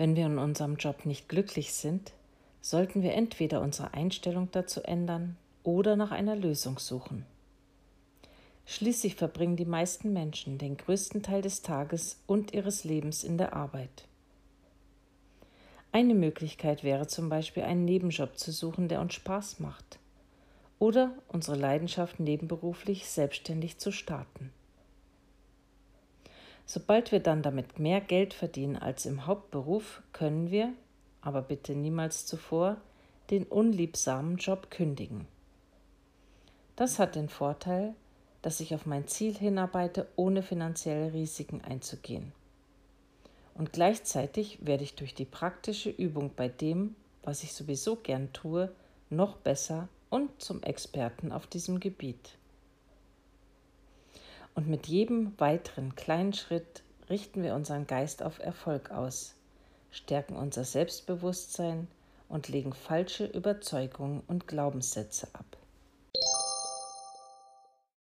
Wenn wir in unserem Job nicht glücklich sind, sollten wir entweder unsere Einstellung dazu ändern oder nach einer Lösung suchen. Schließlich verbringen die meisten Menschen den größten Teil des Tages und ihres Lebens in der Arbeit. Eine Möglichkeit wäre zum Beispiel einen Nebenjob zu suchen, der uns Spaß macht. Oder unsere Leidenschaft nebenberuflich selbstständig zu starten. Sobald wir dann damit mehr Geld verdienen als im Hauptberuf, können wir, aber bitte niemals zuvor, den unliebsamen Job kündigen. Das hat den Vorteil, dass ich auf mein Ziel hinarbeite, ohne finanzielle Risiken einzugehen. Und gleichzeitig werde ich durch die praktische Übung bei dem, was ich sowieso gern tue, noch besser und zum Experten auf diesem Gebiet. Und mit jedem weiteren kleinen Schritt richten wir unseren Geist auf Erfolg aus, stärken unser Selbstbewusstsein und legen falsche Überzeugungen und Glaubenssätze ab.